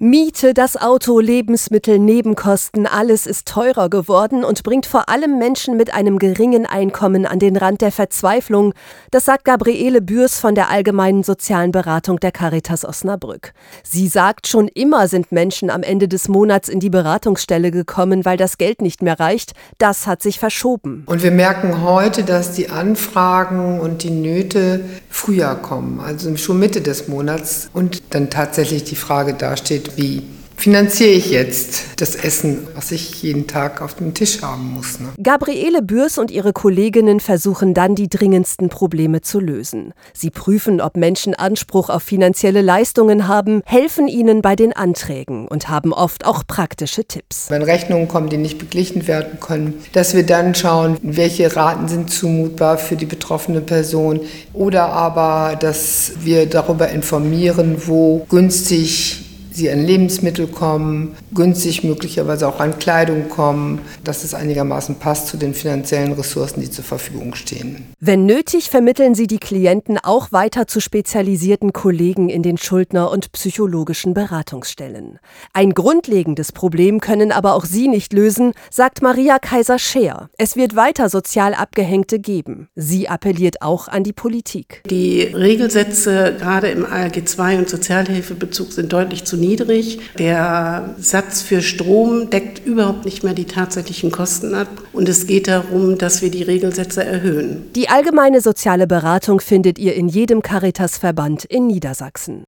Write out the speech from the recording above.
Miete, das Auto, Lebensmittel, Nebenkosten, alles ist teurer geworden und bringt vor allem Menschen mit einem geringen Einkommen an den Rand der Verzweiflung. Das sagt Gabriele Bürs von der Allgemeinen Sozialen Beratung der Caritas Osnabrück. Sie sagt, schon immer sind Menschen am Ende des Monats in die Beratungsstelle gekommen, weil das Geld nicht mehr reicht. Das hat sich verschoben. Und wir merken heute, dass die Anfragen und die Nöte früher kommen, also schon Mitte des Monats und dann tatsächlich die Frage dasteht, wie finanziere ich jetzt das Essen, was ich jeden Tag auf dem Tisch haben muss. Ne? Gabriele Bürs und ihre Kolleginnen versuchen dann, die dringendsten Probleme zu lösen. Sie prüfen, ob Menschen Anspruch auf finanzielle Leistungen haben, helfen ihnen bei den Anträgen und haben oft auch praktische Tipps. Wenn Rechnungen kommen, die nicht beglichen werden können, dass wir dann schauen, welche Raten sind zumutbar für die betroffene Person oder aber, dass wir darüber informieren, wo günstig sie an Lebensmittel kommen, günstig möglicherweise auch an Kleidung kommen, dass es einigermaßen passt zu den finanziellen Ressourcen, die zur Verfügung stehen. Wenn nötig, vermitteln sie die Klienten auch weiter zu spezialisierten Kollegen in den Schuldner- und psychologischen Beratungsstellen. Ein grundlegendes Problem können aber auch sie nicht lösen, sagt Maria Kaiser-Scheer. Es wird weiter sozial Abgehängte geben. Sie appelliert auch an die Politik. Die Regelsätze gerade im ALG II und Sozialhilfebezug sind deutlich zu niedrig niedrig. Der Satz für Strom deckt überhaupt nicht mehr die tatsächlichen Kosten ab. Und es geht darum, dass wir die Regelsätze erhöhen. Die allgemeine soziale Beratung findet ihr in jedem Caritas-Verband in Niedersachsen.